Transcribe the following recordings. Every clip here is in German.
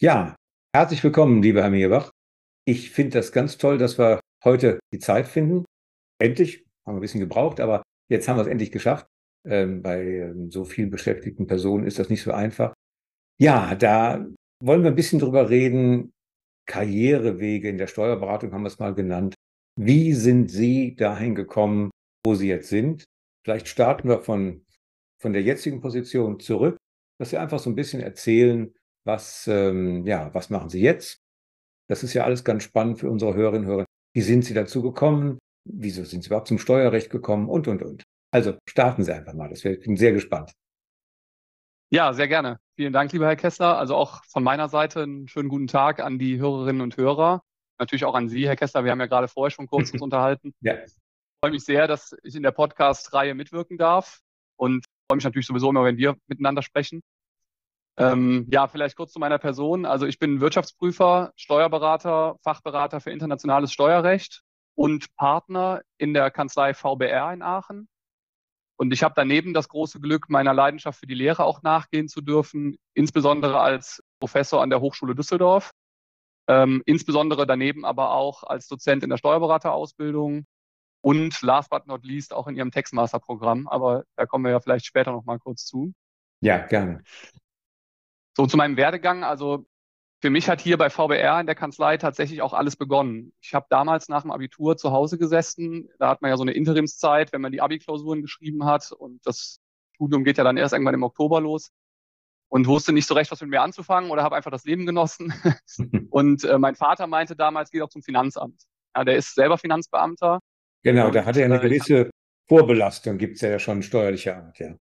Ja, herzlich willkommen, lieber Herr Mierbach. Ich finde das ganz toll, dass wir heute die Zeit finden. Endlich, haben wir ein bisschen gebraucht, aber jetzt haben wir es endlich geschafft. Ähm, bei ähm, so vielen beschäftigten Personen ist das nicht so einfach. Ja, da wollen wir ein bisschen drüber reden. Karrierewege in der Steuerberatung haben wir es mal genannt. Wie sind Sie dahin gekommen, wo Sie jetzt sind? Vielleicht starten wir von, von der jetzigen Position zurück, dass Sie einfach so ein bisschen erzählen, was, ähm, ja, was machen Sie jetzt? Das ist ja alles ganz spannend für unsere Hörerinnen und Hörer. Wie sind Sie dazu gekommen? Wieso sind Sie überhaupt zum Steuerrecht gekommen? Und, und, und. Also starten Sie einfach mal. Das ich bin sehr gespannt. Ja, sehr gerne. Vielen Dank, lieber Herr Kessler. Also auch von meiner Seite einen schönen guten Tag an die Hörerinnen und Hörer. Natürlich auch an Sie, Herr Kessler. Wir haben ja gerade vorher schon kurz uns unterhalten. Ja. Ich freue mich sehr, dass ich in der Podcast-Reihe mitwirken darf und freue mich natürlich sowieso immer, wenn wir miteinander sprechen. Ähm, ja, vielleicht kurz zu meiner Person. Also ich bin Wirtschaftsprüfer, Steuerberater, Fachberater für internationales Steuerrecht und Partner in der Kanzlei VBR in Aachen. Und ich habe daneben das große Glück, meiner Leidenschaft für die Lehre auch nachgehen zu dürfen, insbesondere als Professor an der Hochschule Düsseldorf, ähm, insbesondere daneben aber auch als Dozent in der Steuerberaterausbildung und last but not least auch in Ihrem Textmaster-Programm. Aber da kommen wir ja vielleicht später noch mal kurz zu. Ja, gerne. So zu meinem Werdegang. Also für mich hat hier bei VBR in der Kanzlei tatsächlich auch alles begonnen. Ich habe damals nach dem Abitur zu Hause gesessen. Da hat man ja so eine Interimszeit, wenn man die Abi-Klausuren geschrieben hat. Und das Studium geht ja dann erst irgendwann im Oktober los. Und wusste nicht so recht, was mit mir anzufangen oder habe einfach das Leben genossen. und äh, mein Vater meinte damals, geh doch zum Finanzamt. Ja, der ist selber Finanzbeamter. Genau, da hat er eine äh, gewisse Vorbelastung, gibt es ja schon steuerliche Art, ja.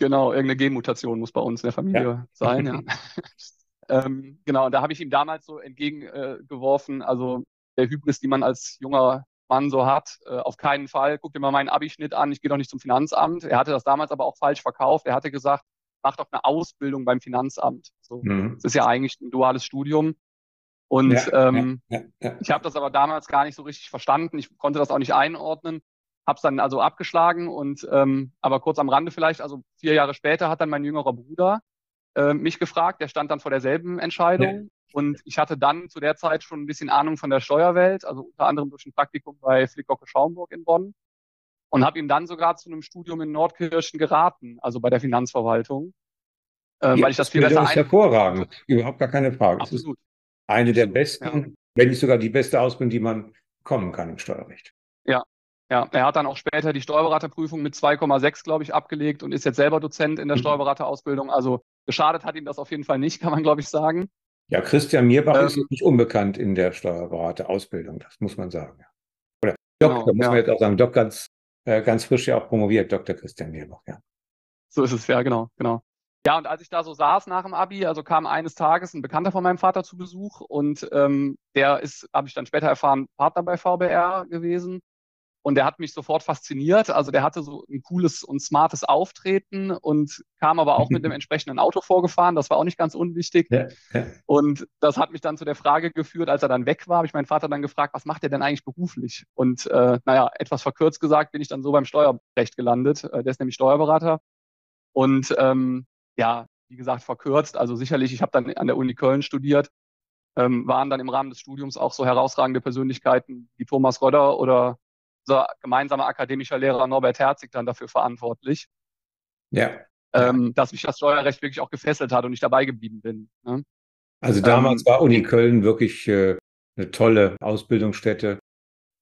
Genau, irgendeine Genmutation muss bei uns in der Familie ja. sein, ja. ähm, genau, und da habe ich ihm damals so entgegengeworfen, äh, also der Hybris, die man als junger Mann so hat, äh, auf keinen Fall, guck dir mal meinen Abischnitt an, ich gehe doch nicht zum Finanzamt. Er hatte das damals aber auch falsch verkauft. Er hatte gesagt, mach doch eine Ausbildung beim Finanzamt. So, mhm. Das ist ja eigentlich ein duales Studium. Und ja, ähm, ja, ja, ich habe das aber damals gar nicht so richtig verstanden. Ich konnte das auch nicht einordnen habe es dann also abgeschlagen und ähm, aber kurz am Rande vielleicht, also vier Jahre später hat dann mein jüngerer Bruder äh, mich gefragt, der stand dann vor derselben Entscheidung ja. und ich hatte dann zu der Zeit schon ein bisschen Ahnung von der Steuerwelt, also unter anderem durch ein Praktikum bei Flickocke Schaumburg in Bonn und habe ihm dann sogar zu einem Studium in Nordkirchen geraten, also bei der Finanzverwaltung, äh, ja, weil ich das viel besser ist hervorragend, überhaupt gar keine Frage. Absolut. eine der besten, ja. wenn nicht sogar die beste Ausbildung, die man kommen kann im Steuerrecht. Ja, er hat dann auch später die Steuerberaterprüfung mit 2,6, glaube ich, abgelegt und ist jetzt selber Dozent in der mhm. Steuerberaterausbildung. Also geschadet hat ihm das auf jeden Fall nicht, kann man, glaube ich, sagen. Ja, Christian Mierbach ähm, ist nicht unbekannt in der Steuerberaterausbildung, das muss man sagen. Oder Doktor, genau, muss ja. man jetzt auch sagen, Doc ganz, äh, ganz frisch ja auch promoviert, Dr. Christian Mierbach, ja. So ist es, ja, genau, genau. Ja, und als ich da so saß nach dem Abi, also kam eines Tages ein Bekannter von meinem Vater zu Besuch und ähm, der ist, habe ich dann später erfahren, Partner bei VBR gewesen. Und der hat mich sofort fasziniert. Also der hatte so ein cooles und smartes Auftreten und kam aber auch mit dem entsprechenden Auto vorgefahren. Das war auch nicht ganz unwichtig. Ja, ja. Und das hat mich dann zu der Frage geführt, als er dann weg war, habe ich meinen Vater dann gefragt, was macht er denn eigentlich beruflich? Und äh, naja, etwas verkürzt gesagt, bin ich dann so beim Steuerrecht gelandet. Äh, der ist nämlich Steuerberater. Und ähm, ja, wie gesagt, verkürzt. Also sicherlich, ich habe dann an der Uni Köln studiert, ähm, waren dann im Rahmen des Studiums auch so herausragende Persönlichkeiten wie Thomas Röder oder unser gemeinsamer akademischer Lehrer Norbert Herzig dann dafür verantwortlich. Ja. Ähm, dass mich das Steuerrecht wirklich auch gefesselt hat und ich dabei geblieben bin. Ne? Also damals ähm, war Uni Köln wirklich äh, eine tolle Ausbildungsstätte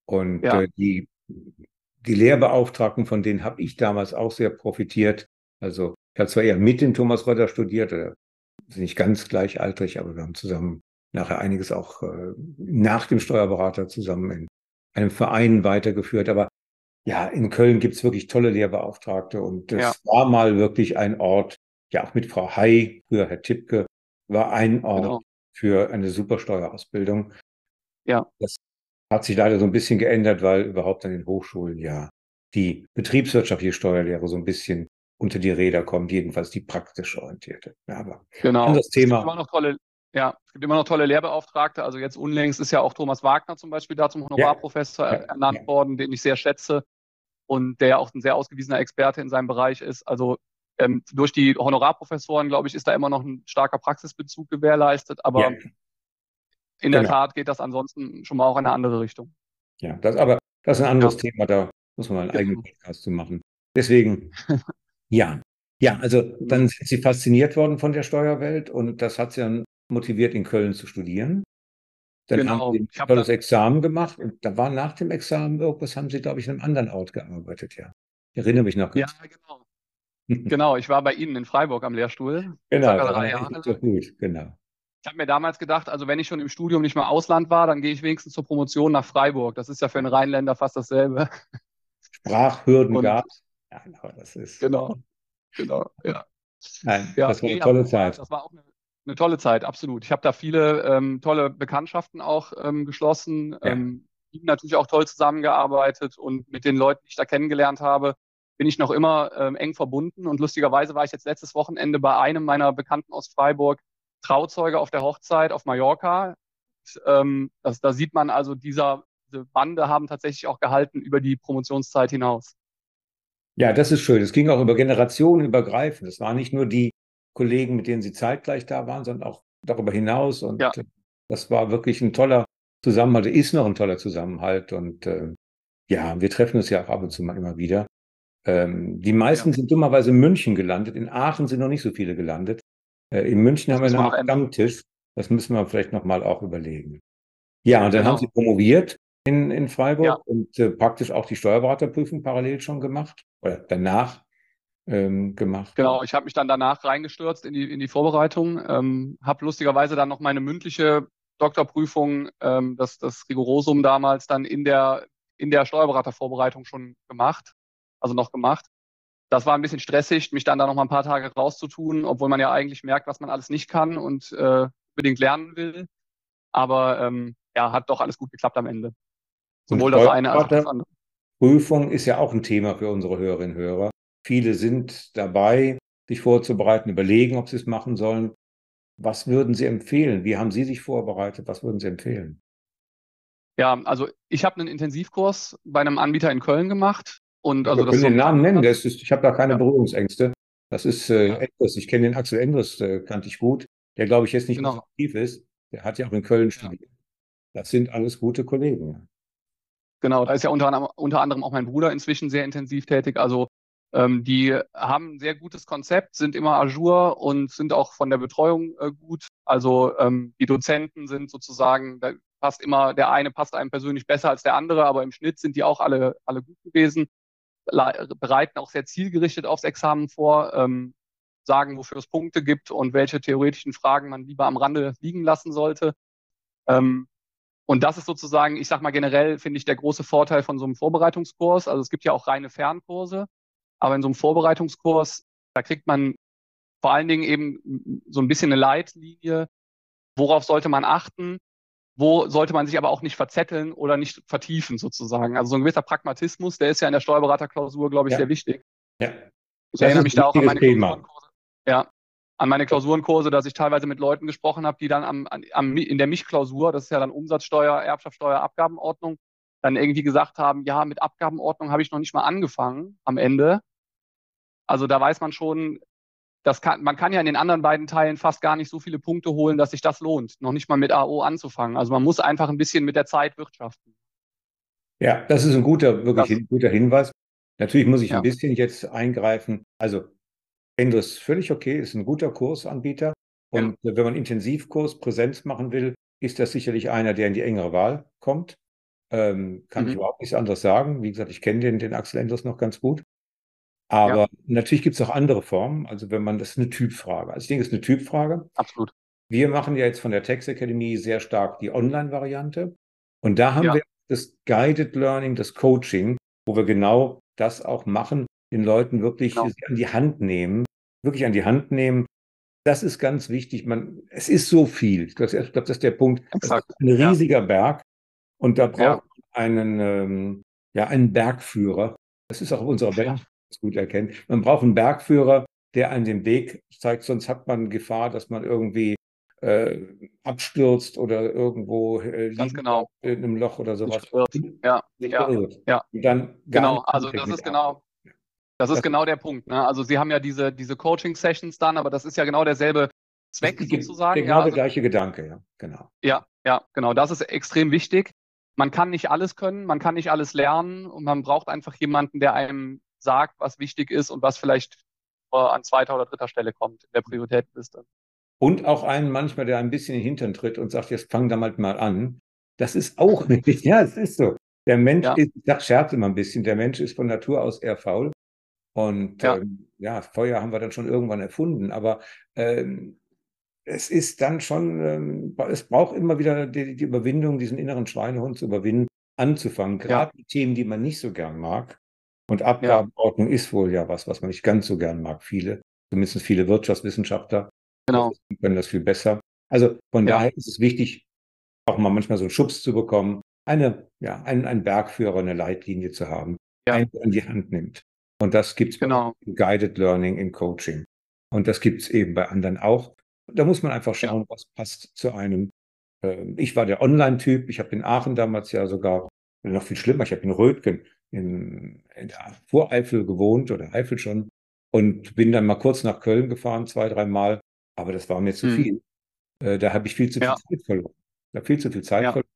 und ja. äh, die, die Lehrbeauftragten, von denen habe ich damals auch sehr profitiert. Also ich habe zwar eher mit dem Thomas Rötter studiert, äh, sind nicht ganz gleichaltrig, aber wir haben zusammen nachher einiges auch äh, nach dem Steuerberater zusammen in einem Verein weitergeführt. Aber ja, in Köln gibt es wirklich tolle Lehrbeauftragte und das ja. war mal wirklich ein Ort, ja auch mit Frau Hay, früher Herr Tippke, war ein Ort genau. für eine super Steuerausbildung. Ja. Das hat sich leider so ein bisschen geändert, weil überhaupt an den Hochschulen ja die betriebswirtschaftliche Steuerlehre so ein bisschen unter die Räder kommt, jedenfalls die praktisch orientierte. Ja, aber genau. Das Thema. Es gibt immer noch tolle, ja, es gibt immer noch tolle Lehrbeauftragte. Also jetzt unlängst ist ja auch Thomas Wagner zum Beispiel da zum Honorarprofessor ja. ernannt worden, den ich sehr schätze und der auch ein sehr ausgewiesener Experte in seinem Bereich ist. Also ähm, durch die Honorarprofessoren, glaube ich, ist da immer noch ein starker Praxisbezug gewährleistet, aber ja. in der genau. Tat geht das ansonsten schon mal auch in eine andere Richtung. Ja, das aber das ist ein anderes ja. Thema, da muss man einen genau. eigenen Podcast zu machen. Deswegen, ja. Ja, also dann sind Sie fasziniert worden von der Steuerwelt und das hat Sie dann motiviert, in Köln zu studieren. Dann genau. haben Sie ein tolles Examen gemacht und da war nach dem Examen irgendwas, haben Sie, glaube ich, in einem anderen Ort gearbeitet, ja. Ich erinnere mich noch. Ja, genau. genau, ich war bei Ihnen in Freiburg am Lehrstuhl. Genau, drei Jahre gut, genau. Ich habe mir damals gedacht, also wenn ich schon im Studium nicht mal Ausland war, dann gehe ich wenigstens zur Promotion nach Freiburg. Das ist ja für einen Rheinländer fast dasselbe. Sprachhürden gab Ja, genau, das ist. Genau, genau, ja. Nein, ja, das war eine tolle Zeit. Das war auch eine, eine tolle Zeit, absolut. Ich habe da viele ähm, tolle Bekanntschaften auch ähm, geschlossen, ja. ähm, natürlich auch toll zusammengearbeitet und mit den Leuten, die ich da kennengelernt habe, bin ich noch immer ähm, eng verbunden. Und lustigerweise war ich jetzt letztes Wochenende bei einem meiner Bekannten aus Freiburg Trauzeuge auf der Hochzeit auf Mallorca. Und, ähm, das, da sieht man also, dieser, diese Bande haben tatsächlich auch gehalten über die Promotionszeit hinaus. Ja, das ist schön. Es ging auch über Generationen übergreifend. Es waren nicht nur die Kollegen, mit denen Sie zeitgleich da waren, sondern auch darüber hinaus. Und ja. das war wirklich ein toller Zusammenhalt, ist noch ein toller Zusammenhalt. Und äh, ja, wir treffen uns ja auch ab und zu mal immer wieder. Ähm, die meisten ja. sind dummerweise in München gelandet. In Aachen sind noch nicht so viele gelandet. Äh, in München das haben wir einen Stammtisch. Das müssen wir vielleicht nochmal auch überlegen. Ja, und dann genau. haben Sie promoviert in, in Freiburg ja. und äh, praktisch auch die Steuerberaterprüfung parallel schon gemacht oder danach ähm, gemacht. Genau, ich habe mich dann danach reingestürzt in die, in die Vorbereitung, ähm, habe lustigerweise dann noch meine mündliche Doktorprüfung, ähm, das, das Rigorosum damals dann in der, in der Steuerberatervorbereitung schon gemacht also noch gemacht. Das war ein bisschen stressig, mich dann da noch mal ein paar Tage rauszutun, obwohl man ja eigentlich merkt, was man alles nicht kann und äh, unbedingt lernen will. Aber ähm, ja, hat doch alles gut geklappt am Ende. Sowohl das eine als auch das andere. Prüfung ist ja auch ein Thema für unsere Hörerinnen und Hörer. Viele sind dabei, sich vorzubereiten, überlegen, ob sie es machen sollen. Was würden Sie empfehlen? Wie haben Sie sich vorbereitet? Was würden Sie empfehlen? Ja, also ich habe einen Intensivkurs bei einem Anbieter in Köln gemacht. Und also Wir können den Namen nennen, ist, ich habe da keine ja. Berührungsängste. Das ist äh, Endres. Ich kenne den Axel Endres, äh, kannte ich gut. Der, glaube ich, jetzt nicht genau. aktiv ist. Der hat ja auch in Köln studiert. Ja. Das sind alles gute Kollegen. Genau, da ist ja unter, unter anderem auch mein Bruder inzwischen sehr intensiv tätig. Also ähm, die haben ein sehr gutes Konzept, sind immer ajour und sind auch von der Betreuung äh, gut. Also ähm, die Dozenten sind sozusagen, da passt immer, der eine passt einem persönlich besser als der andere, aber im Schnitt sind die auch alle, alle gut gewesen bereiten auch sehr zielgerichtet aufs Examen vor, ähm, sagen, wofür es Punkte gibt und welche theoretischen Fragen man lieber am Rande liegen lassen sollte. Ähm, und das ist sozusagen, ich sag mal generell, finde ich, der große Vorteil von so einem Vorbereitungskurs. Also es gibt ja auch reine Fernkurse, aber in so einem Vorbereitungskurs, da kriegt man vor allen Dingen eben so ein bisschen eine Leitlinie, worauf sollte man achten, wo sollte man sich aber auch nicht verzetteln oder nicht vertiefen sozusagen. Also so ein gewisser Pragmatismus, der ist ja in der Steuerberaterklausur, glaube ich, ja. sehr wichtig. Ja. Ich erinnere mich da auch an meine Klausurenkurse. Ja, an meine Klausurenkurse, dass ich teilweise mit Leuten gesprochen habe, die dann am, am, in der Mich-Klausur, das ist ja dann Umsatzsteuer, Erbschaftssteuer, Abgabenordnung, dann irgendwie gesagt haben, ja, mit Abgabenordnung habe ich noch nicht mal angefangen am Ende. Also da weiß man schon, das kann, man kann ja in den anderen beiden Teilen fast gar nicht so viele Punkte holen, dass sich das lohnt, noch nicht mal mit AO anzufangen. Also man muss einfach ein bisschen mit der Zeit wirtschaften. Ja, das ist ein guter, wirklich das, ein guter Hinweis. Natürlich muss ich ja. ein bisschen jetzt eingreifen. Also Endres ist völlig okay, ist ein guter Kursanbieter. Und ja. wenn man Intensivkurs Präsenz machen will, ist das sicherlich einer, der in die engere Wahl kommt. Ähm, kann mhm. ich überhaupt nichts anderes sagen. Wie gesagt, ich kenne den, den Axel Endres noch ganz gut. Aber ja. natürlich gibt es auch andere Formen. Also wenn man, das ist eine Typfrage. Also ich denke, es ist eine Typfrage. Absolut. Wir machen ja jetzt von der Text Academy sehr stark die Online-Variante. Und da haben ja. wir das Guided Learning, das Coaching, wo wir genau das auch machen, den Leuten wirklich genau. an die Hand nehmen, wirklich an die Hand nehmen. Das ist ganz wichtig. Man, es ist so viel. Ich glaube, glaub, das ist der Punkt. Exakt. Das ist ein riesiger ja. Berg. Und da braucht man einen, ähm, ja, einen Bergführer. Das ist auch unsere Welt gut erkennen. Man braucht einen Bergführer, der einen den Weg zeigt, sonst hat man Gefahr, dass man irgendwie äh, abstürzt oder irgendwo äh, liegt genau. in einem Loch oder sowas. Ja, ja, ja. Und dann genau, also das ist genau, Das ist das genau der Punkt. Ne? Also Sie haben ja diese, diese Coaching-Sessions dann, aber das ist ja genau derselbe Zweck sozusagen. Genau ja, also, der gleiche Gedanke, ja, genau. Ja, ja, genau. Das ist extrem wichtig. Man kann nicht alles können, man kann nicht alles lernen und man braucht einfach jemanden, der einem sagt, was wichtig ist und was vielleicht an zweiter oder dritter Stelle kommt in der Prioritätenliste. Und auch einen manchmal, der ein bisschen in den Hintern tritt und sagt, jetzt fang damit mal an. Das ist auch nicht, ja, es ist so. Der Mensch ja. ist, ich scherze immer ein bisschen, der Mensch ist von Natur aus eher faul. Und ja. Ähm, ja, Feuer haben wir dann schon irgendwann erfunden, aber ähm, es ist dann schon, ähm, es braucht immer wieder die, die, Überwindung, diesen inneren Schweinehund zu überwinden, anzufangen, gerade ja. die Themen, die man nicht so gern mag. Und Abgabenordnung ja. ist wohl ja was, was man nicht ganz so gern mag. Viele, zumindest viele Wirtschaftswissenschaftler genau. können das viel besser. Also von ja. daher ist es wichtig, auch mal manchmal so einen Schubs zu bekommen, eine, ja, einen, einen Bergführer, eine Leitlinie zu haben, ja. einen an die Hand nimmt. Und das gibt es genau. in Guided Learning, in Coaching. Und das gibt es eben bei anderen auch. Da muss man einfach schauen, was passt zu einem. Ähm, ich war der Online-Typ. Ich habe in Aachen damals ja sogar, noch viel schlimmer, ich habe in Rötgen in, in der Voreifel gewohnt oder Eifel schon und bin dann mal kurz nach Köln gefahren, zwei, drei Mal. Aber das war mir zu hm. viel. Äh, da habe ich viel zu viel Zeit verloren. Da viel zu viel Zeit ja. verloren.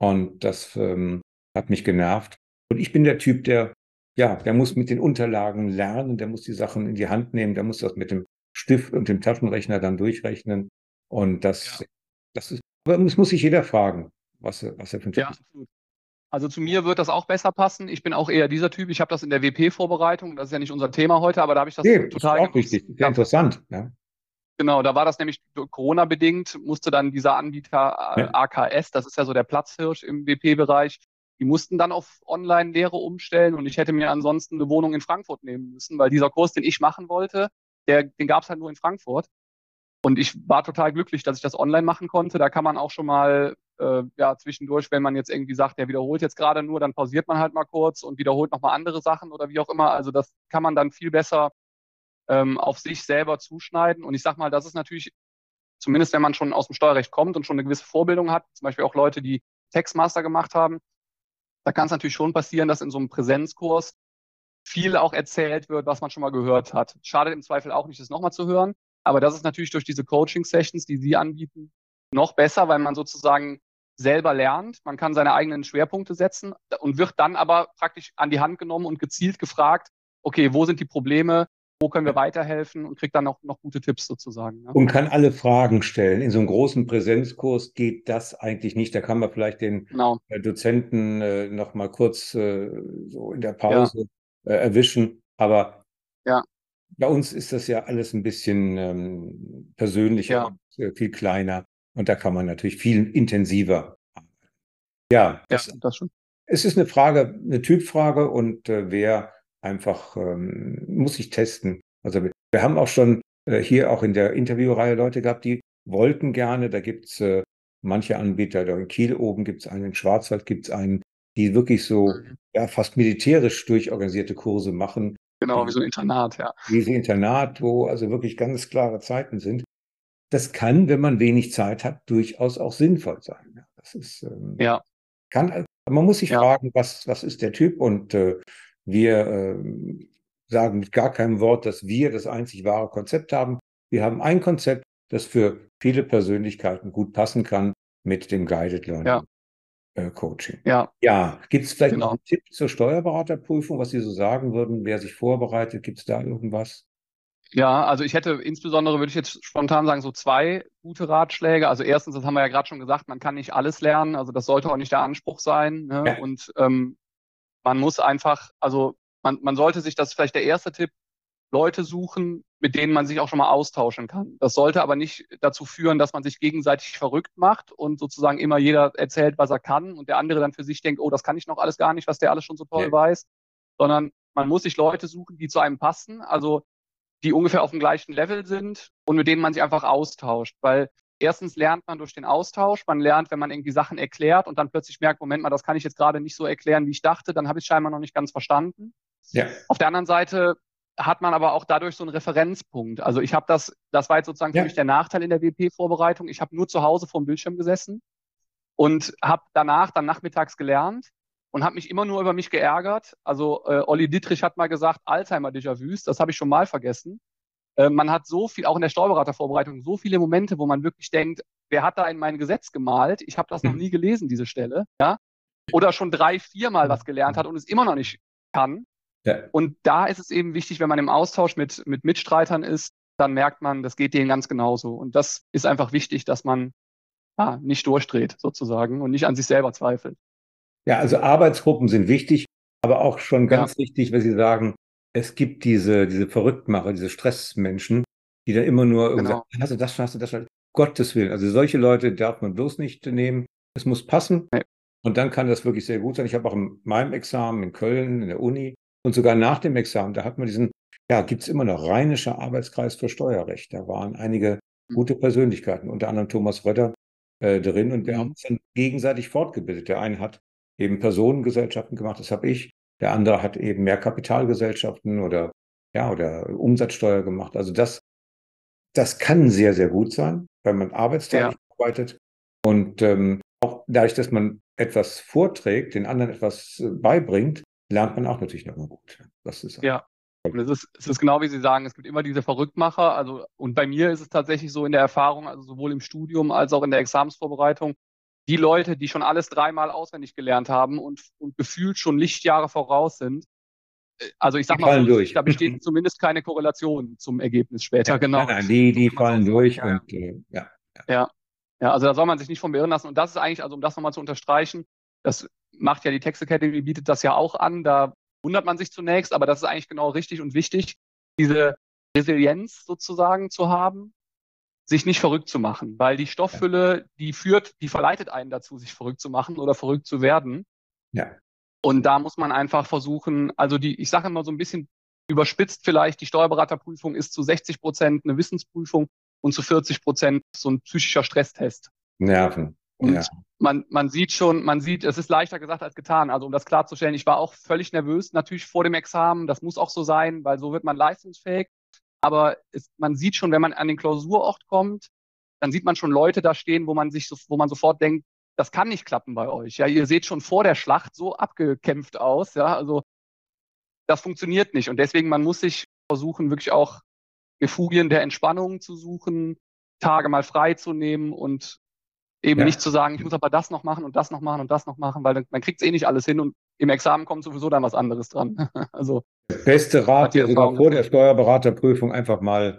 Und das ähm, hat mich genervt. Und ich bin der Typ, der, ja, der muss mit den Unterlagen lernen, der muss die Sachen in die Hand nehmen, der muss das mit dem Stift und dem Taschenrechner dann durchrechnen. Und das, ja. das ist, aber es muss sich jeder fragen, was, was er für ein Typ ja, ist. Also zu mir wird das auch besser passen. Ich bin auch eher dieser Typ. Ich habe das in der WP-Vorbereitung. Das ist ja nicht unser Thema heute, aber da habe ich das nee, total. Das ist auch wichtig. Sehr interessant. Ja. Genau, da war das nämlich Corona-bedingt, musste dann dieser Anbieter äh, ja. AKS, das ist ja so der Platzhirsch im WP-Bereich, die mussten dann auf Online-Lehre umstellen und ich hätte mir ansonsten eine Wohnung in Frankfurt nehmen müssen, weil dieser Kurs, den ich machen wollte, der, den gab es halt nur in Frankfurt. Und ich war total glücklich, dass ich das online machen konnte. Da kann man auch schon mal äh, ja, zwischendurch, wenn man jetzt irgendwie sagt, der wiederholt jetzt gerade nur, dann pausiert man halt mal kurz und wiederholt nochmal andere Sachen oder wie auch immer. Also das kann man dann viel besser ähm, auf sich selber zuschneiden. Und ich sag mal, das ist natürlich, zumindest wenn man schon aus dem Steuerrecht kommt und schon eine gewisse Vorbildung hat, zum Beispiel auch Leute, die Textmaster gemacht haben, da kann es natürlich schon passieren, dass in so einem Präsenzkurs viel auch erzählt wird, was man schon mal gehört hat. Schadet im Zweifel auch nicht, das nochmal zu hören. Aber das ist natürlich durch diese Coaching-Sessions, die Sie anbieten, noch besser, weil man sozusagen selber lernt. Man kann seine eigenen Schwerpunkte setzen und wird dann aber praktisch an die Hand genommen und gezielt gefragt, okay, wo sind die Probleme? Wo können wir weiterhelfen und kriegt dann noch, noch gute Tipps sozusagen. Ne? Und kann alle Fragen stellen. In so einem großen Präsenzkurs geht das eigentlich nicht. Da kann man vielleicht den genau. Äh, Dozenten äh, noch mal kurz äh, so in der Pause ja. äh, erwischen. Aber ja bei uns ist das ja alles ein bisschen ähm, persönlicher ja. und äh, viel kleiner. Und da kann man natürlich viel intensiver arbeiten. Ja, das, ja, das schon. Es ist eine Frage, eine Typfrage und äh, wer einfach ähm, muss sich testen. Also wir, wir haben auch schon äh, hier auch in der Interviewreihe Leute gehabt, die wollten gerne. Da gibt es äh, manche Anbieter, da in Kiel oben gibt es einen, in Schwarzwald gibt es einen, die wirklich so mhm. ja, fast militärisch durchorganisierte Kurse machen, Genau, wie so ein Internat, ja. Wie so ein Internat, wo also wirklich ganz klare Zeiten sind. Das kann, wenn man wenig Zeit hat, durchaus auch sinnvoll sein. Das ist, ähm, ja. Kann, man muss sich ja. fragen, was, was ist der Typ? Und äh, wir äh, sagen mit gar keinem Wort, dass wir das einzig wahre Konzept haben. Wir haben ein Konzept, das für viele Persönlichkeiten gut passen kann mit dem Guided Learning. Ja. Äh, Coaching. Ja. Ja, gibt es vielleicht genau. noch einen Tipp zur Steuerberaterprüfung, was Sie so sagen würden, wer sich vorbereitet? Gibt es da irgendwas? Ja, also ich hätte insbesondere, würde ich jetzt spontan sagen, so zwei gute Ratschläge. Also erstens, das haben wir ja gerade schon gesagt, man kann nicht alles lernen, also das sollte auch nicht der Anspruch sein. Ne? Ja. Und ähm, man muss einfach, also man, man sollte sich, das ist vielleicht der erste Tipp, Leute suchen, mit denen man sich auch schon mal austauschen kann. Das sollte aber nicht dazu führen, dass man sich gegenseitig verrückt macht und sozusagen immer jeder erzählt, was er kann und der andere dann für sich denkt, oh, das kann ich noch alles gar nicht, was der alles schon so toll ja. weiß, sondern man muss sich Leute suchen, die zu einem passen, also die ungefähr auf dem gleichen Level sind und mit denen man sich einfach austauscht, weil erstens lernt man durch den Austausch, man lernt, wenn man irgendwie Sachen erklärt und dann plötzlich merkt, Moment mal, das kann ich jetzt gerade nicht so erklären, wie ich dachte, dann habe ich es scheinbar noch nicht ganz verstanden. Ja. Auf der anderen Seite hat man aber auch dadurch so einen Referenzpunkt. Also ich habe das, das war jetzt sozusagen ja. für mich der Nachteil in der WP-Vorbereitung. Ich habe nur zu Hause vor dem Bildschirm gesessen und habe danach dann nachmittags gelernt. Und habe mich immer nur über mich geärgert. Also äh, Olli Dittrich hat mal gesagt, Alzheimer-Déjà-vus, das habe ich schon mal vergessen. Äh, man hat so viel, auch in der Steuerberatervorbereitung, so viele Momente, wo man wirklich denkt, wer hat da in mein Gesetz gemalt? Ich habe das noch nie gelesen, diese Stelle. Ja? Oder schon drei, viermal was gelernt hat und es immer noch nicht kann. Ja. Und da ist es eben wichtig, wenn man im Austausch mit, mit Mitstreitern ist, dann merkt man, das geht denen ganz genauso. Und das ist einfach wichtig, dass man ja, nicht durchdreht sozusagen und nicht an sich selber zweifelt. Ja, also Arbeitsgruppen sind wichtig, aber auch schon ganz ja. wichtig, wenn Sie sagen, es gibt diese, diese Verrücktmacher, diese Stressmenschen, die dann immer nur genau. sagen, hast du das schon, hast du das schon. Gottes Willen. Also solche Leute darf man bloß nicht nehmen. Es muss passen. Nee. Und dann kann das wirklich sehr gut sein. Ich habe auch in meinem Examen in Köln, in der Uni und sogar nach dem Examen, da hat man diesen, ja, gibt es immer noch Rheinischer Arbeitskreis für Steuerrecht. Da waren einige hm. gute Persönlichkeiten, unter anderem Thomas Rötter äh, drin. Und wir haben uns dann gegenseitig fortgebildet. Der eine hat eben Personengesellschaften gemacht, das habe ich. Der andere hat eben mehr Kapitalgesellschaften oder ja, oder Umsatzsteuer gemacht. Also das, das kann sehr, sehr gut sein, weil man arbeitsteilig ja. arbeitet. Und ähm, auch dadurch, dass man etwas vorträgt, den anderen etwas äh, beibringt, lernt man auch natürlich nochmal gut. Das ist ja. Und es ist, es ist genau wie Sie sagen, es gibt immer diese Verrücktmacher. Also, und bei mir ist es tatsächlich so in der Erfahrung, also sowohl im Studium als auch in der Examensvorbereitung, die Leute, die schon alles dreimal auswendig gelernt haben und, und gefühlt schon Lichtjahre voraus sind, äh, also ich sag die mal, durch. da besteht zumindest keine Korrelation zum Ergebnis später, ja, genau. Nein, nein, die, die fallen durch ja. und äh, ja, ja. Ja, also da soll man sich nicht von beirren lassen. Und das ist eigentlich, also um das nochmal zu unterstreichen, das macht ja die Text Academy, bietet das ja auch an. Da wundert man sich zunächst, aber das ist eigentlich genau richtig und wichtig, diese Resilienz sozusagen zu haben, sich nicht verrückt zu machen, weil die Stofffülle, die führt, die verleitet einen dazu, sich verrückt zu machen oder verrückt zu werden. Ja. Und da muss man einfach versuchen, also die, ich sage immer so ein bisschen überspitzt vielleicht, die Steuerberaterprüfung ist zu 60 Prozent eine Wissensprüfung und zu 40 Prozent so ein psychischer Stresstest. Nerven. Und ja. man, man sieht schon, man sieht, es ist leichter gesagt als getan. Also um das klarzustellen, ich war auch völlig nervös, natürlich vor dem Examen. Das muss auch so sein, weil so wird man leistungsfähig. Aber es, man sieht schon, wenn man an den Klausurort kommt, dann sieht man schon Leute da stehen, wo man sich, so, wo man sofort denkt, das kann nicht klappen bei euch. Ja, ihr seht schon vor der Schlacht so abgekämpft aus. Ja, also das funktioniert nicht. Und deswegen, man muss sich versuchen, wirklich auch Refugien der Entspannung zu suchen, Tage mal frei zu nehmen und eben ja. nicht zu sagen, ich muss aber das noch machen und das noch machen und das noch machen, weil dann, man kriegt es eh nicht alles hin und im Examen kommt sowieso dann was anderes dran. also beste Rat ja sogar vor der Steuerberaterprüfung einfach mal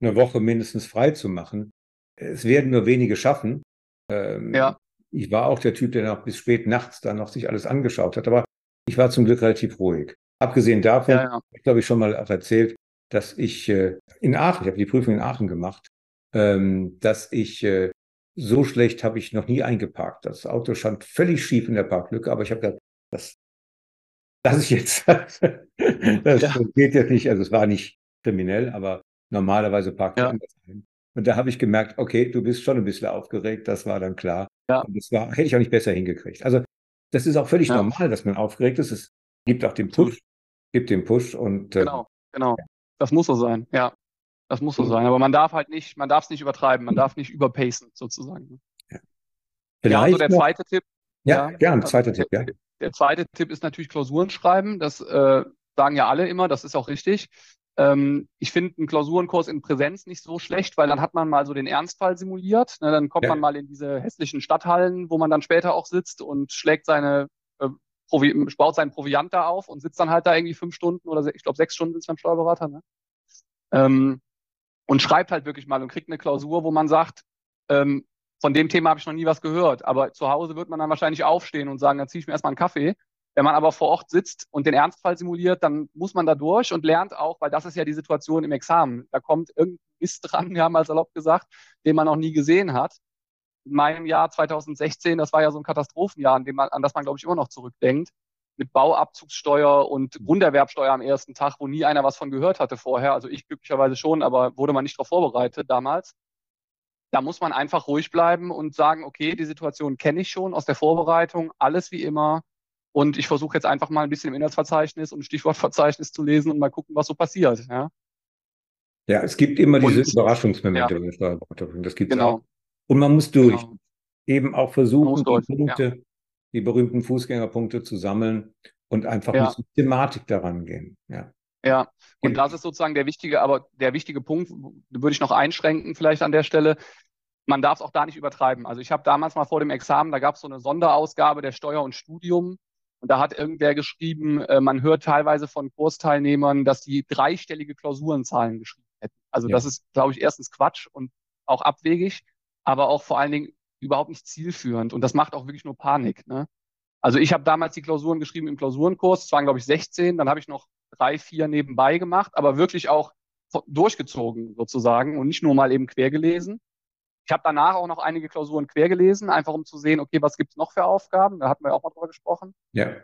eine Woche mindestens frei zu machen. Es werden nur wenige schaffen. Ähm, ja. Ich war auch der Typ, der noch bis spät nachts dann noch sich alles angeschaut hat, aber ich war zum Glück relativ ruhig. Abgesehen davon, ja, ja. ich glaube ich schon mal erzählt, dass ich äh, in Aachen, ich habe die Prüfung in Aachen gemacht, ähm, dass ich äh, so schlecht habe ich noch nie eingeparkt. Das Auto stand völlig schief in der Parklücke, aber ich habe gedacht, das, das ist jetzt, das ja. geht jetzt nicht, also es war nicht kriminell, aber normalerweise parkt ja. anders ein. Und da habe ich gemerkt, okay, du bist schon ein bisschen aufgeregt, das war dann klar. Ja. Und das war, hätte ich auch nicht besser hingekriegt. Also das ist auch völlig ja. normal, dass man aufgeregt ist. Es gibt auch den Push, gibt den Push und äh, genau, genau. Das muss so sein, ja. Das muss so sein. Aber man darf halt nicht, man darf es nicht übertreiben, man darf nicht überpacen, sozusagen. Ja, ja also der zweite noch, Tipp. Ja, ja gern, zweiter Tipp, ja. Der zweite Tipp ist natürlich Klausuren schreiben. Das äh, sagen ja alle immer, das ist auch richtig. Ähm, ich finde einen Klausurenkurs in Präsenz nicht so schlecht, weil dann hat man mal so den Ernstfall simuliert. Ne, dann kommt ja. man mal in diese hässlichen Stadthallen, wo man dann später auch sitzt und schlägt seine, äh, Provi baut seinen Proviant da auf und sitzt dann halt da irgendwie fünf Stunden oder ich glaube sechs Stunden sind beim Steuerberater. Ne? Ähm, und schreibt halt wirklich mal und kriegt eine Klausur, wo man sagt, ähm, von dem Thema habe ich noch nie was gehört. Aber zu Hause wird man dann wahrscheinlich aufstehen und sagen, dann ziehe ich mir erstmal einen Kaffee. Wenn man aber vor Ort sitzt und den Ernstfall simuliert, dann muss man da durch und lernt auch, weil das ist ja die Situation im Examen. Da kommt irgendein Mist dran, wir haben mal salopp gesagt, den man noch nie gesehen hat. In meinem Jahr 2016, das war ja so ein Katastrophenjahr, an, dem man, an das man, glaube ich, immer noch zurückdenkt mit Bauabzugssteuer und Grunderwerbsteuer am ersten Tag, wo nie einer was von gehört hatte vorher. Also ich glücklicherweise schon, aber wurde man nicht darauf vorbereitet damals. Da muss man einfach ruhig bleiben und sagen, okay, die Situation kenne ich schon aus der Vorbereitung, alles wie immer. Und ich versuche jetzt einfach mal ein bisschen im Inhaltsverzeichnis und Stichwortverzeichnis zu lesen und mal gucken, was so passiert. Ja, ja es gibt immer diese und, Überraschungsmomente ja. bei der Steuerberatung. Das gibt genau. auch. Und man muss durch. Genau. Eben auch versuchen, die Punkte, ja die berühmten Fußgängerpunkte zu sammeln und einfach ja. mit Thematik daran gehen. Ja. Ja, und das ist sozusagen der wichtige, aber der wichtige Punkt, würde ich noch einschränken vielleicht an der Stelle. Man darf es auch da nicht übertreiben. Also ich habe damals mal vor dem Examen, da gab es so eine Sonderausgabe der Steuer und Studium. Und da hat irgendwer geschrieben, äh, man hört teilweise von Kursteilnehmern, dass die dreistellige Klausurenzahlen geschrieben hätten. Also ja. das ist, glaube ich, erstens Quatsch und auch abwegig, aber auch vor allen Dingen überhaupt nicht zielführend. Und das macht auch wirklich nur Panik. Ne? Also ich habe damals die Klausuren geschrieben im Klausurenkurs, es waren, glaube ich, 16, dann habe ich noch drei, vier nebenbei gemacht, aber wirklich auch durchgezogen sozusagen und nicht nur mal eben quer gelesen. Ich habe danach auch noch einige Klausuren quer gelesen, einfach um zu sehen, okay, was gibt es noch für Aufgaben? Da hatten wir auch mal drüber gesprochen. Ja.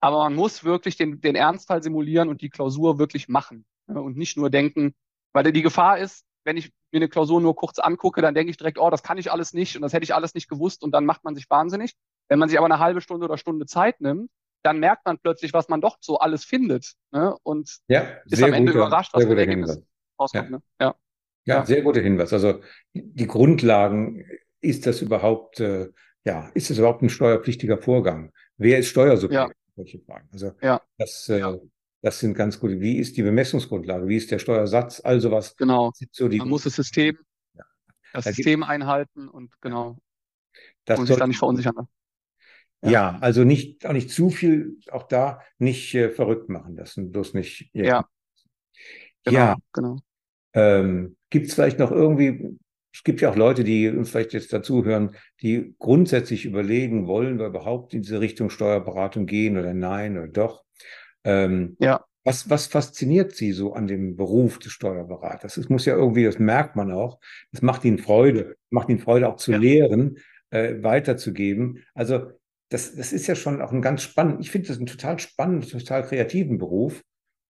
Aber man muss wirklich den, den Ernstfall simulieren und die Klausur wirklich machen. Ne? Und nicht nur denken, weil die Gefahr ist, wenn ich mir eine Klausur nur kurz angucke, dann denke ich direkt, oh, das kann ich alles nicht und das hätte ich alles nicht gewusst und dann macht man sich wahnsinnig. Wenn man sich aber eine halbe Stunde oder Stunde Zeit nimmt, dann merkt man plötzlich, was man doch so alles findet ne? und ja, ist am Ende guter, überrascht, was das Ergebnis rauskommt. Ja. Ne? Ja. Ja, ja, sehr guter Hinweis. Also die Grundlagen, ist das überhaupt, äh, ja, ist das überhaupt ein steuerpflichtiger Vorgang? Wer ist Steuersubjekt? Ja. Solche Fragen. Also ja. das, äh, das sind ganz gute. Wie ist die Bemessungsgrundlage? Wie ist der Steuersatz? All sowas. Genau. So Man muss das System, ja. das da System einhalten und genau. Das und sich da nicht verunsichern. Ne? Ja. ja, also nicht, auch nicht zu viel, auch da nicht äh, verrückt machen lassen, bloß nicht. Ja. Genau, ja, genau. Ähm, Gibt es vielleicht noch irgendwie, es gibt ja auch Leute, die uns vielleicht jetzt dazuhören, die grundsätzlich überlegen, wollen wir überhaupt in diese Richtung Steuerberatung gehen oder nein oder doch. Ähm, ja. Was, was fasziniert Sie so an dem Beruf des Steuerberaters? Es muss ja irgendwie, das merkt man auch, es macht Ihnen Freude, macht Ihnen Freude auch zu ja. lehren, äh, weiterzugeben. Also das, das ist ja schon auch ein ganz spannend, ich finde das einen total spannenden, total kreativen Beruf.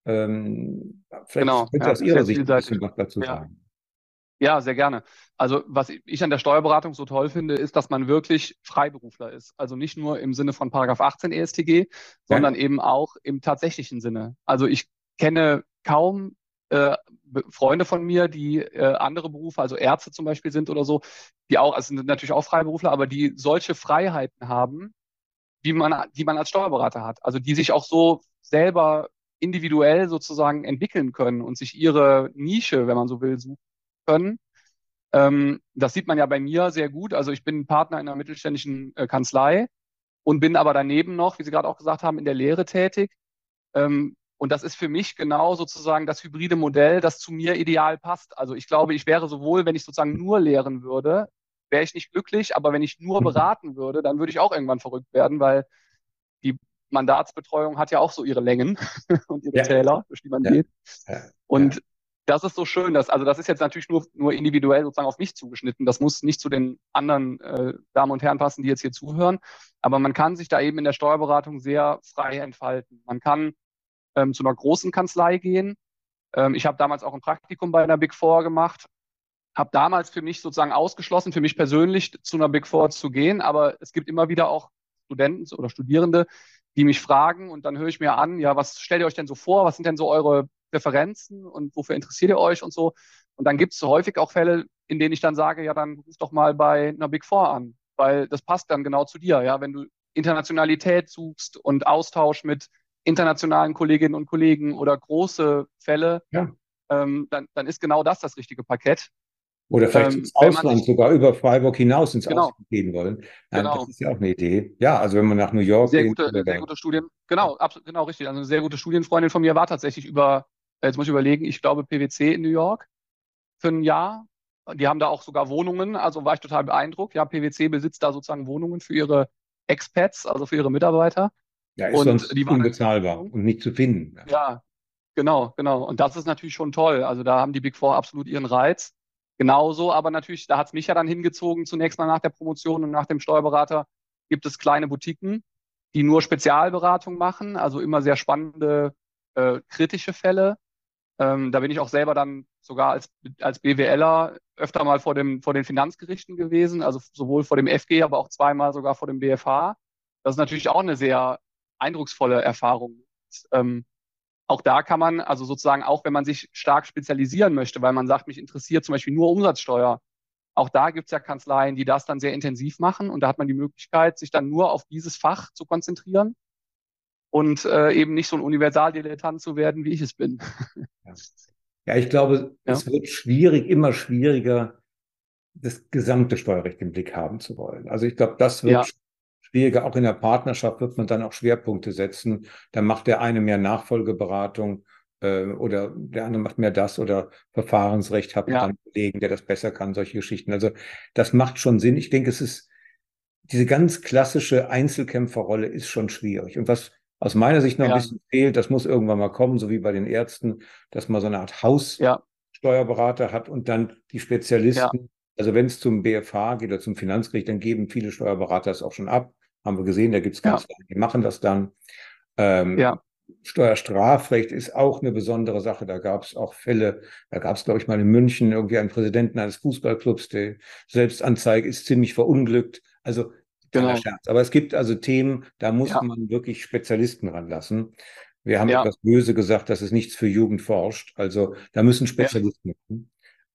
Ähm, vielleicht genau, könnt ihr ja, aus Ihrer Sicht ein bisschen was dazu ja. sagen. Ja, sehr gerne. Also was ich an der Steuerberatung so toll finde, ist, dass man wirklich Freiberufler ist. Also nicht nur im Sinne von Paragraph 18 ESTG, sondern ja. eben auch im tatsächlichen Sinne. Also ich kenne kaum äh, Freunde von mir, die äh, andere Berufe, also Ärzte zum Beispiel sind oder so, die auch, also sind natürlich auch Freiberufler, aber die solche Freiheiten haben, wie man, die man als Steuerberater hat. Also die sich auch so selber individuell sozusagen entwickeln können und sich ihre Nische, wenn man so will, suchen können. Ähm, das sieht man ja bei mir sehr gut. Also ich bin Partner in einer mittelständischen äh, Kanzlei und bin aber daneben noch, wie Sie gerade auch gesagt haben, in der Lehre tätig. Ähm, und das ist für mich genau sozusagen das hybride Modell, das zu mir ideal passt. Also ich glaube, ich wäre sowohl, wenn ich sozusagen nur lehren würde, wäre ich nicht glücklich, aber wenn ich nur mhm. beraten würde, dann würde ich auch irgendwann verrückt werden, weil die Mandatsbetreuung hat ja auch so ihre Längen und ihre ja. Täler, durch die man ja. geht. Ja. Und das ist so schön, dass, also das ist jetzt natürlich nur, nur individuell sozusagen auf mich zugeschnitten. Das muss nicht zu den anderen äh, Damen und Herren passen, die jetzt hier zuhören. Aber man kann sich da eben in der Steuerberatung sehr frei entfalten. Man kann ähm, zu einer großen Kanzlei gehen. Ähm, ich habe damals auch ein Praktikum bei einer Big Four gemacht. Habe damals für mich sozusagen ausgeschlossen, für mich persönlich zu einer Big Four zu gehen. Aber es gibt immer wieder auch Studenten oder Studierende, die mich fragen und dann höre ich mir an, ja, was stellt ihr euch denn so vor? Was sind denn so eure Präferenzen und wofür interessiert ihr euch und so? Und dann gibt es häufig auch Fälle, in denen ich dann sage, ja, dann ruf doch mal bei einer Big Four an, weil das passt dann genau zu dir, ja, wenn du Internationalität suchst und Austausch mit internationalen Kolleginnen und Kollegen oder große Fälle, ja. ähm, dann, dann ist genau das das richtige Paket. Oder vielleicht ähm, ins Ausland, sich, sogar über Freiburg hinaus ins genau, Ausland gehen wollen. Nein, genau. Das ist ja auch eine Idee. Ja, also wenn man nach New York sehr geht. Gute, sehr gute Studien, genau, absolut, genau richtig. Also eine sehr gute Studienfreundin von mir war tatsächlich über, jetzt muss ich überlegen, ich glaube PwC in New York für ein Jahr. Die haben da auch sogar Wohnungen, also war ich total beeindruckt. Ja, PwC besitzt da sozusagen Wohnungen für ihre Expats, also für ihre Mitarbeiter. Ja, ist und sonst die waren unbezahlbar und nicht zu finden. Ja, genau, genau. Und das ist natürlich schon toll. Also da haben die Big Four absolut ihren Reiz. Genauso, aber natürlich, da hat es mich ja dann hingezogen, zunächst mal nach der Promotion und nach dem Steuerberater gibt es kleine Boutiquen, die nur Spezialberatung machen, also immer sehr spannende, äh, kritische Fälle. Ähm, da bin ich auch selber dann sogar als, als BWLer öfter mal vor, dem, vor den Finanzgerichten gewesen, also sowohl vor dem FG, aber auch zweimal sogar vor dem BFH. Das ist natürlich auch eine sehr eindrucksvolle Erfahrung. Ähm, auch da kann man, also sozusagen auch wenn man sich stark spezialisieren möchte, weil man sagt, mich interessiert zum Beispiel nur Umsatzsteuer, Auch da gibt es ja Kanzleien, die das dann sehr intensiv machen und da hat man die Möglichkeit, sich dann nur auf dieses Fach zu konzentrieren und äh, eben nicht so ein Universaldilettant zu werden, wie ich es bin. Ja, ja ich glaube, ja. es wird schwierig, immer schwieriger, das gesamte Steuerrecht im Blick haben zu wollen. Also ich glaube, das wird ja. schwieriger. Auch in der Partnerschaft wird man dann auch Schwerpunkte setzen. Dann macht der eine mehr Nachfolgeberatung äh, oder der andere macht mehr das oder Verfahrensrecht hat ja. dann Kollegen, der das besser kann, solche Geschichten. Also das macht schon Sinn. Ich denke, es ist diese ganz klassische Einzelkämpferrolle ist schon schwierig. Und was aus meiner Sicht noch ja. ein bisschen fehlt, das muss irgendwann mal kommen, so wie bei den Ärzten, dass man so eine Art Haussteuerberater ja. hat und dann die Spezialisten. Ja. Also wenn es zum BFH geht oder zum Finanzgericht, dann geben viele Steuerberater es auch schon ab. Haben wir gesehen, da gibt es ganz viele, die machen das dann. Ähm, ja. Steuerstrafrecht ist auch eine besondere Sache. Da gab es auch Fälle, da gab es, glaube ich, mal in München irgendwie einen Präsidenten eines Fußballclubs, der Selbstanzeige ist ziemlich verunglückt. Also Genau. Scherz. Aber es gibt also Themen, da muss ja. man wirklich Spezialisten ranlassen. Wir haben ja. etwas böse gesagt, dass es nichts für Jugend forscht. Also da müssen Spezialisten ja.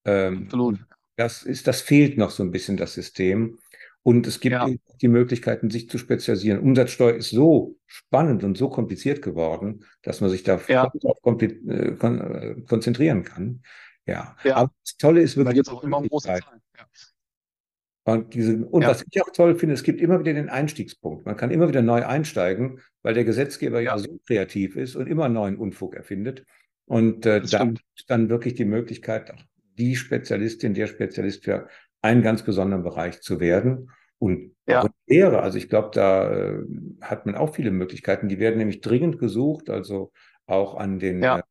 Ähm, Absolut. Das, ist, das fehlt noch so ein bisschen, das System. Und es gibt ja. die Möglichkeiten, sich zu spezialisieren. Umsatzsteuer ist so spannend und so kompliziert geworden, dass man sich da ja. äh, äh, konzentrieren kann. Ja. ja. Aber das Tolle ist wirklich. Da geht es auch immer um große Zahlen. Ja. Und, diese, und ja. was ich auch toll finde, es gibt immer wieder den Einstiegspunkt. Man kann immer wieder neu einsteigen, weil der Gesetzgeber ja, ja so kreativ ist und immer neuen Unfug erfindet. Und äh, da ist dann wirklich die Möglichkeit, die Spezialistin, der Spezialist für einen ganz besonderen Bereich zu werden. Und ja. Lehre, also ich glaube, da äh, hat man auch viele Möglichkeiten. Die werden nämlich dringend gesucht, also auch an den ja. äh,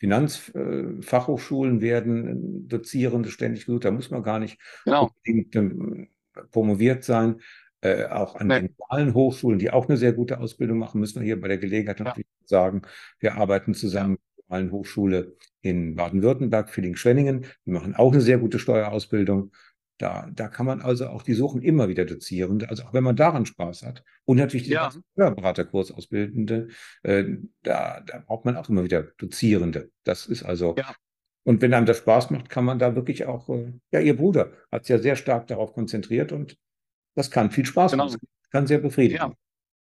Finanzfachhochschulen werden Dozierende ständig gesucht. Da muss man gar nicht genau. unbedingt ähm, promoviert sein. Äh, auch an nee. den dualen Hochschulen, die auch eine sehr gute Ausbildung machen, müssen wir hier bei der Gelegenheit natürlich sagen, wir arbeiten zusammen mit der dualen Hochschule in Baden-Württemberg, Villingen-Schwenningen. Die machen auch eine sehr gute Steuerausbildung. Da, da kann man also auch die Suchen immer wieder Dozierende, also auch wenn man daran Spaß hat. Und natürlich die ja. Steuerberaterkursausbildende, äh, da, da braucht man auch immer wieder Dozierende. Das ist also. Ja. Und wenn einem das Spaß macht, kann man da wirklich auch, äh, ja, ihr Bruder hat sich ja sehr stark darauf konzentriert und das kann viel Spaß genau. machen. Das kann sehr befriedigen. Ja.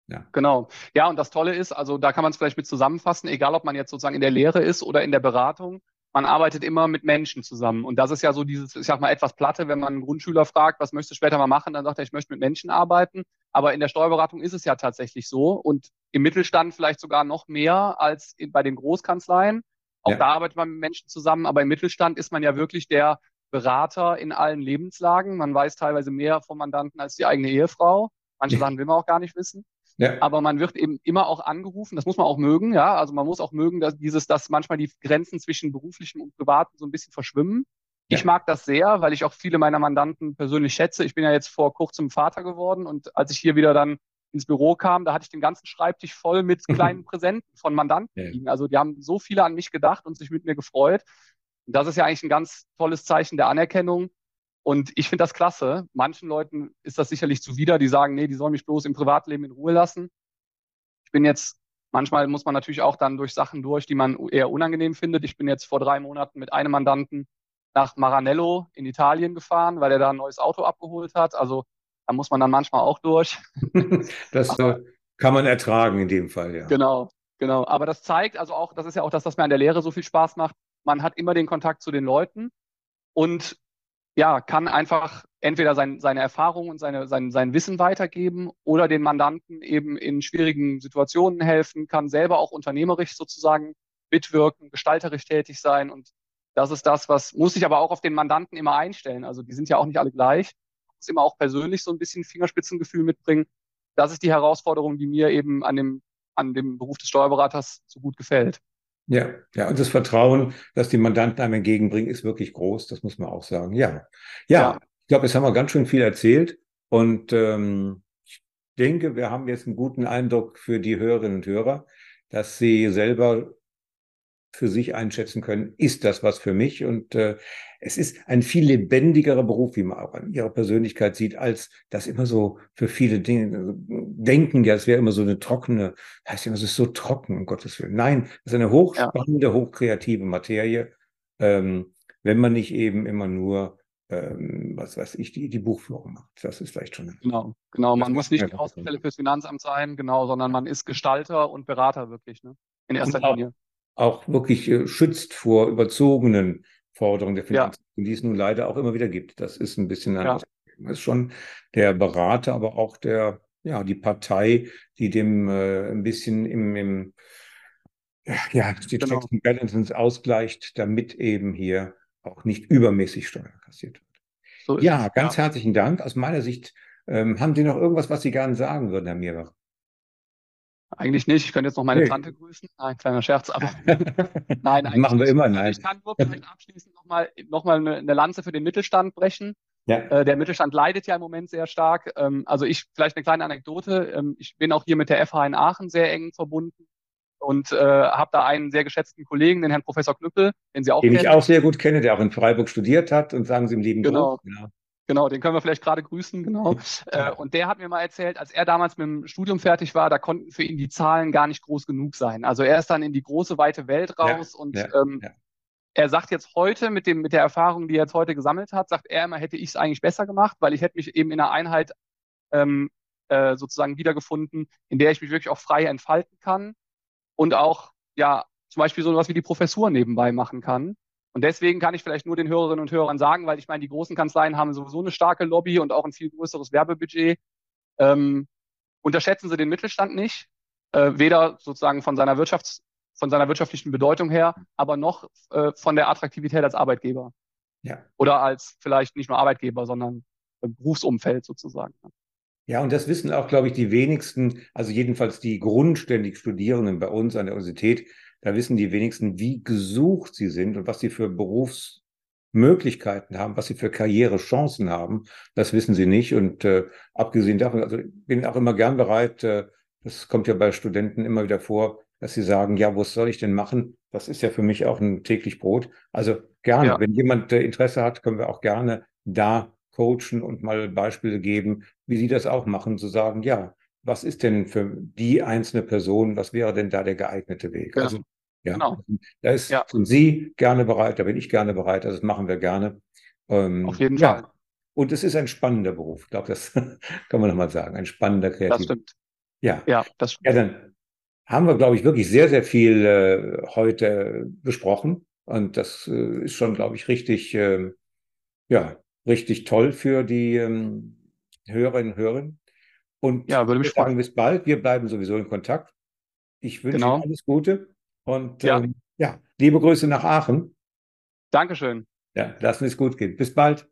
Ja. Genau. Ja, und das Tolle ist, also da kann man es vielleicht mit zusammenfassen, egal ob man jetzt sozusagen in der Lehre ist oder in der Beratung, man arbeitet immer mit Menschen zusammen. Und das ist ja so dieses, ich sag mal, etwas Platte, wenn man einen Grundschüler fragt, was möchtest du später mal machen, dann sagt er, ich möchte mit Menschen arbeiten. Aber in der Steuerberatung ist es ja tatsächlich so und im Mittelstand vielleicht sogar noch mehr als bei den Großkanzleien. Auch ja. da arbeitet man mit Menschen zusammen, aber im Mittelstand ist man ja wirklich der Berater in allen Lebenslagen. Man weiß teilweise mehr vom Mandanten als die eigene Ehefrau. Manche Sachen will man auch gar nicht wissen. Ja. Aber man wird eben immer auch angerufen, das muss man auch mögen, ja. Also man muss auch mögen, dass dieses, dass manchmal die Grenzen zwischen beruflichem und privatem so ein bisschen verschwimmen. Ja. Ich mag das sehr, weil ich auch viele meiner Mandanten persönlich schätze. Ich bin ja jetzt vor kurzem Vater geworden und als ich hier wieder dann ins Büro kam, da hatte ich den ganzen Schreibtisch voll mit kleinen Präsenten von Mandanten liegen. Also die haben so viele an mich gedacht und sich mit mir gefreut. Und das ist ja eigentlich ein ganz tolles Zeichen der Anerkennung. Und ich finde das klasse. Manchen Leuten ist das sicherlich zuwider, die sagen, nee, die sollen mich bloß im Privatleben in Ruhe lassen. Ich bin jetzt, manchmal muss man natürlich auch dann durch Sachen durch, die man eher unangenehm findet. Ich bin jetzt vor drei Monaten mit einem Mandanten nach Maranello in Italien gefahren, weil er da ein neues Auto abgeholt hat. Also da muss man dann manchmal auch durch. das Aber, äh, kann man ertragen in dem Fall, ja. Genau, genau. Aber das zeigt also auch, das ist ja auch das, was mir an der Lehre so viel Spaß macht. Man hat immer den Kontakt zu den Leuten und ja, kann einfach entweder sein, seine Erfahrungen und seine, sein, sein Wissen weitergeben oder den Mandanten eben in schwierigen Situationen helfen, kann selber auch unternehmerisch sozusagen mitwirken, gestalterisch tätig sein. Und das ist das, was muss ich aber auch auf den Mandanten immer einstellen. Also die sind ja auch nicht alle gleich. Muss immer auch persönlich so ein bisschen Fingerspitzengefühl mitbringen. Das ist die Herausforderung, die mir eben an dem, an dem Beruf des Steuerberaters so gut gefällt. Ja, ja, und das Vertrauen, das die Mandanten einem entgegenbringen, ist wirklich groß, das muss man auch sagen. Ja, ja, ja. ich glaube, jetzt haben wir ganz schön viel erzählt und ähm, ich denke, wir haben jetzt einen guten Eindruck für die Hörerinnen und Hörer, dass sie selber für sich einschätzen können, ist das was für mich? Und äh, es ist ein viel lebendigerer Beruf, wie man auch an ihrer Persönlichkeit sieht, als das immer so für viele Dinge also, denken, ja, es wäre immer so eine trockene, heißt immer, es ist so trocken, um Gottes Willen. Nein, es ist eine hochspannende, ja. hochkreative Materie, ähm, wenn man nicht eben immer nur ähm, was weiß ich, die, die Buchführung macht. Das ist vielleicht schon. Genau, genau. Man muss nicht die Außenstelle fürs Finanzamt sein, genau, sondern man ist Gestalter und Berater wirklich, ne? In erster auch, Linie. Auch wirklich äh, schützt vor überzogenen Forderungen der Finanzamt, ja. die es nun leider auch immer wieder gibt. Das ist ein bisschen ein ja. Das ist schon der Berater, aber auch der, ja, die Partei, die dem äh, ein bisschen im, im ja, die genau. Checks and Balances ausgleicht, damit eben hier auch nicht übermäßig Steuern kassiert wird. So ja, ganz ja. herzlichen Dank. Aus meiner Sicht ähm, haben Sie noch irgendwas, was Sie gerne sagen würden, Herr Mierbach? Eigentlich nicht. Ich könnte jetzt noch meine nee. Tante grüßen. Ein kleiner Scherz, aber nein, das machen wir immer. Also nein. Ich kann nur vielleicht abschließend nochmal noch mal eine, eine Lanze für den Mittelstand brechen. Ja. Äh, der Mittelstand leidet ja im Moment sehr stark. Ähm, also ich, vielleicht eine kleine Anekdote. Ähm, ich bin auch hier mit der FH in Aachen sehr eng verbunden und äh, habe da einen sehr geschätzten Kollegen, den Herrn Professor Knüppel, den Sie auch den kennen. Den ich auch sehr gut kenne, der auch in Freiburg studiert hat und sagen Sie im lieben genau. Genau. Genau, den können wir vielleicht gerade grüßen, genau. äh, und der hat mir mal erzählt, als er damals mit dem Studium fertig war, da konnten für ihn die Zahlen gar nicht groß genug sein. Also er ist dann in die große, weite Welt raus ja, und ja, ähm, ja. er sagt jetzt heute, mit, dem, mit der Erfahrung, die er jetzt heute gesammelt hat, sagt er immer, hätte ich es eigentlich besser gemacht, weil ich hätte mich eben in einer Einheit ähm, äh, sozusagen wiedergefunden, in der ich mich wirklich auch frei entfalten kann und auch ja zum Beispiel so was wie die Professur nebenbei machen kann. Und deswegen kann ich vielleicht nur den Hörerinnen und Hörern sagen, weil ich meine, die großen Kanzleien haben sowieso eine starke Lobby und auch ein viel größeres Werbebudget. Ähm, unterschätzen Sie den Mittelstand nicht, äh, weder sozusagen von seiner Wirtschafts von seiner wirtschaftlichen Bedeutung her, aber noch äh, von der Attraktivität als Arbeitgeber. Ja. Oder als vielleicht nicht nur Arbeitgeber, sondern äh, Berufsumfeld sozusagen. Ja, und das wissen auch, glaube ich, die wenigsten, also jedenfalls die grundständig Studierenden bei uns an der Universität, da wissen die wenigsten, wie gesucht sie sind und was sie für Berufsmöglichkeiten haben, was sie für Karrierechancen haben. Das wissen sie nicht. Und äh, abgesehen davon, also bin auch immer gern bereit, äh, das kommt ja bei Studenten immer wieder vor, dass sie sagen, ja, was soll ich denn machen? Das ist ja für mich auch ein täglich Brot. Also gerne, ja. wenn jemand äh, Interesse hat, können wir auch gerne da coachen und mal Beispiele geben, wie Sie das auch machen, zu sagen, ja, was ist denn für die einzelne Person, was wäre denn da der geeignete Weg? Ja. Also, ja, genau. da ist, ja. sind Sie gerne bereit, da bin ich gerne bereit, also das machen wir gerne. Ähm, Auf jeden ja. Fall. Und es ist ein spannender Beruf. Ich glaube, das kann man nochmal sagen. Ein spannender Kreativ. Das stimmt. Ja. Ja, das stimmt. Ja, dann haben wir, glaube ich, wirklich sehr, sehr viel äh, heute besprochen. Und das äh, ist schon, glaube ich, richtig, äh, ja, richtig toll für die ähm, Hörerinnen und Hörer. Und ja, würde mich sagen, bis bald. Wir bleiben sowieso in Kontakt. Ich wünsche genau. Ihnen alles Gute und ja. Ähm, ja, liebe Grüße nach Aachen. Dankeschön. Ja, lassen Sie es gut gehen. Bis bald.